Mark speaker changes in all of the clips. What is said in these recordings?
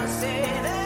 Speaker 1: I say that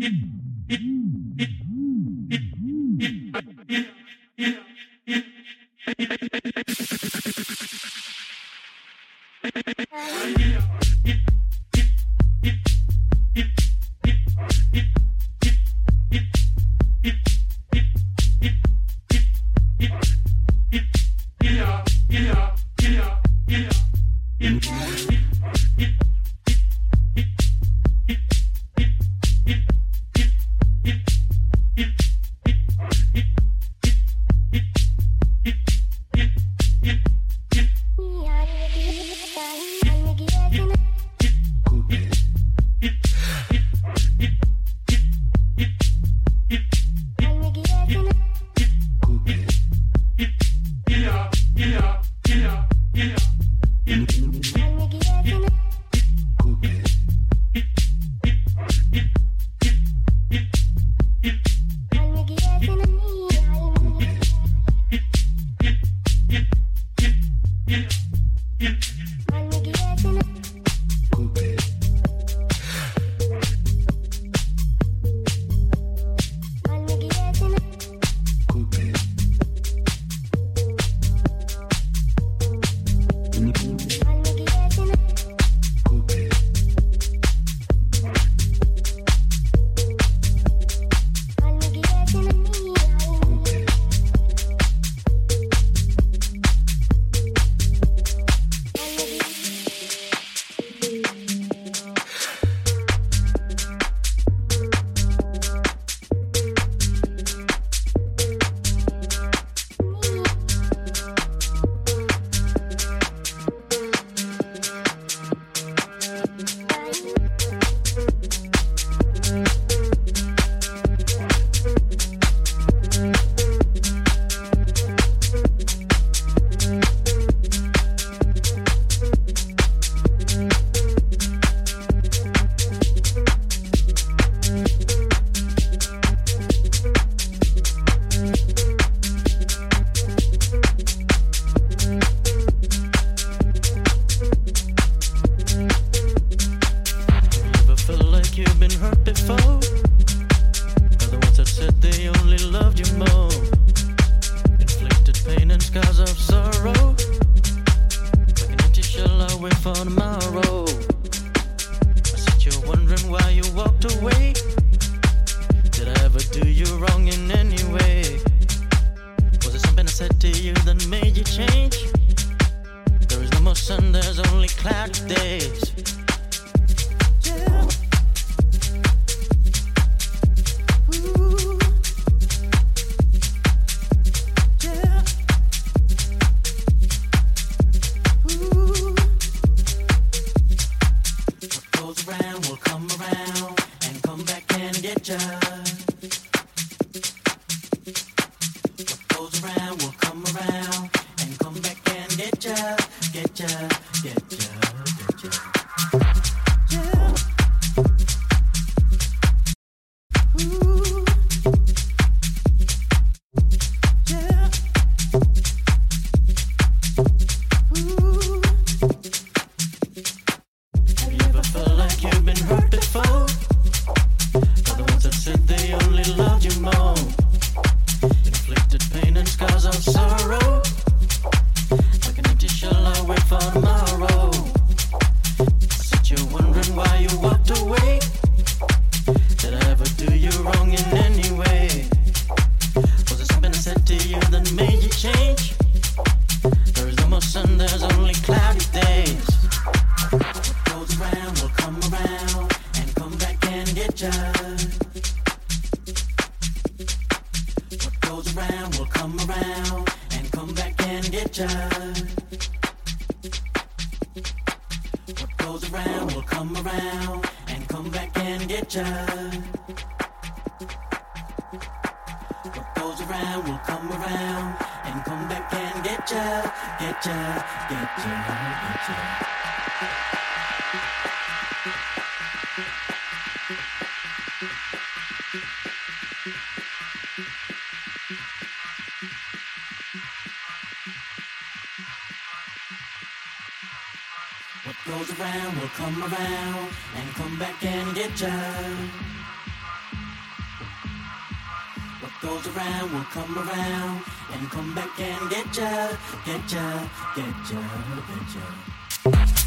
Speaker 1: yeah, loved you more. Inflicted pain and scars of sorrow. An empty shell, for. so come back and get ya, get ya, get ya, get ya.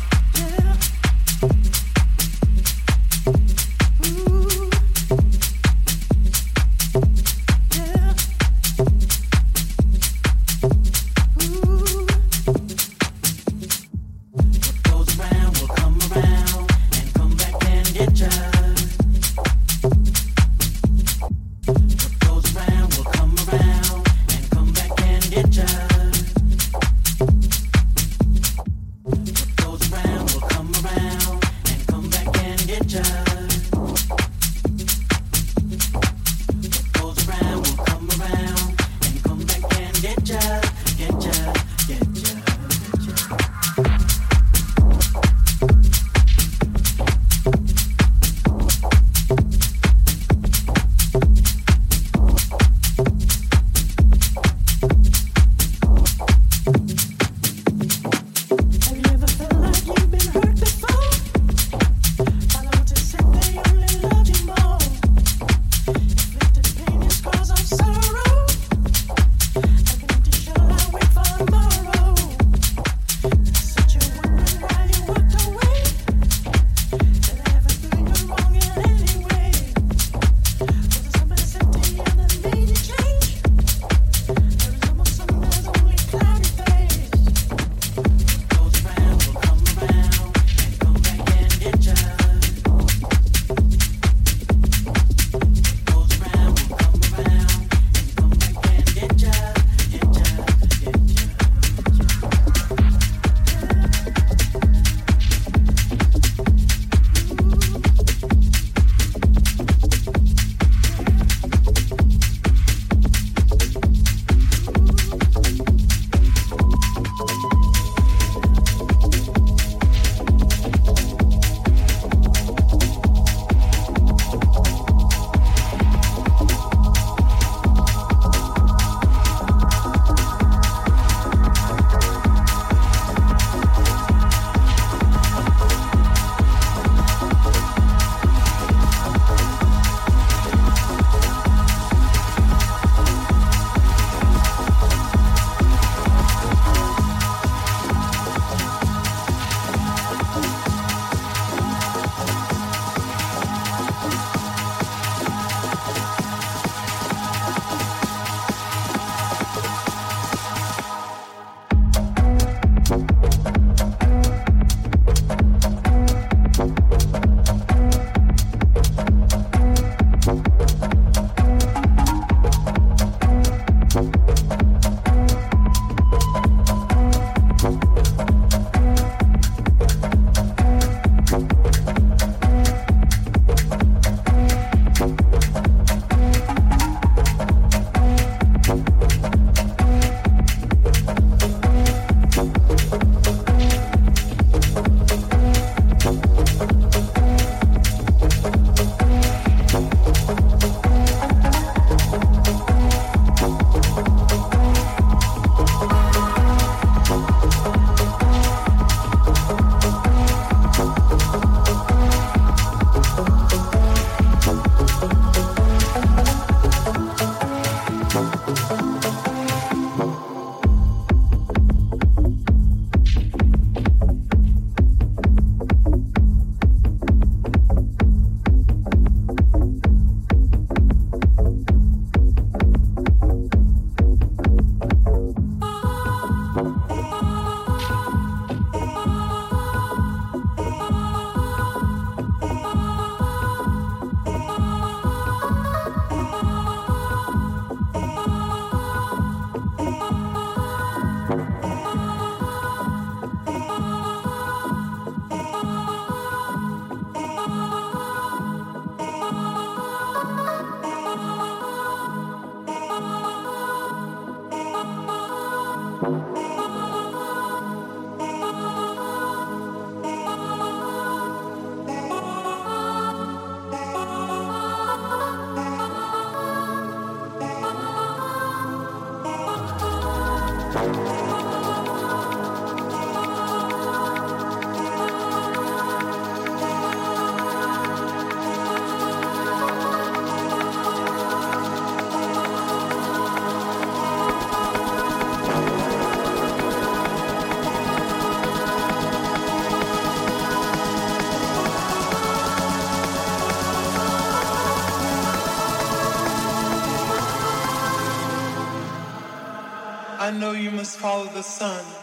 Speaker 2: Follow the sun.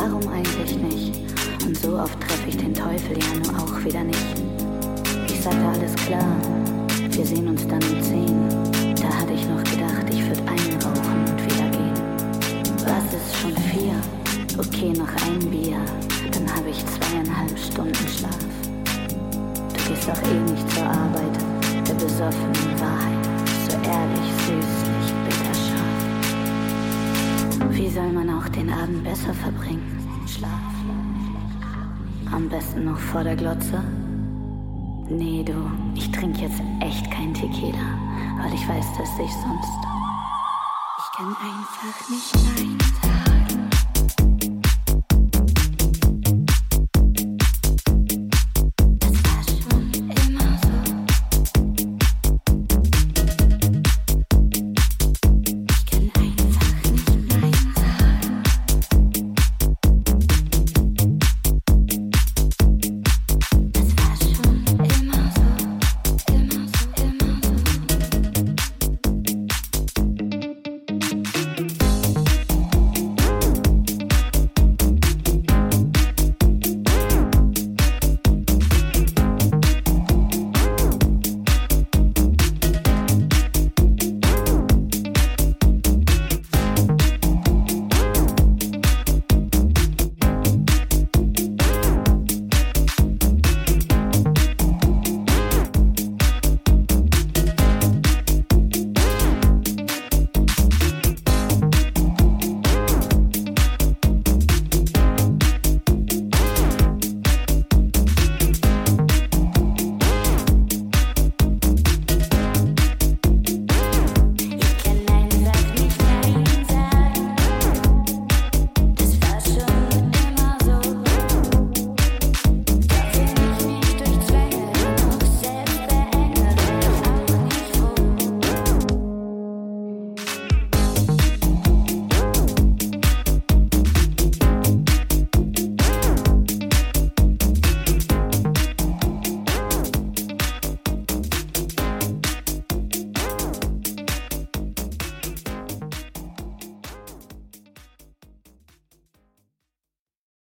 Speaker 3: warum eigentlich nicht? Und so oft treffe ich den Teufel ja nur auch wieder nicht. Ich sagte, alles klar, wir sehen uns dann um zehn. Da hatte ich noch gedacht, ich würde einrauchen und wieder gehen. Was ist schon vier? Okay, noch ein Bier, dann habe ich zweieinhalb Stunden Schlaf. Du gehst doch eh nicht zur Arbeit, der besoffenen Wahrheit, so ehrlich, süßlich, soll man auch den Abend besser verbringen? Schlaf. Am besten noch vor der Glotze. Nee, du, ich trinke jetzt echt kein Tequila, weil ich weiß, dass ich sonst. Ich kann einfach nicht nein.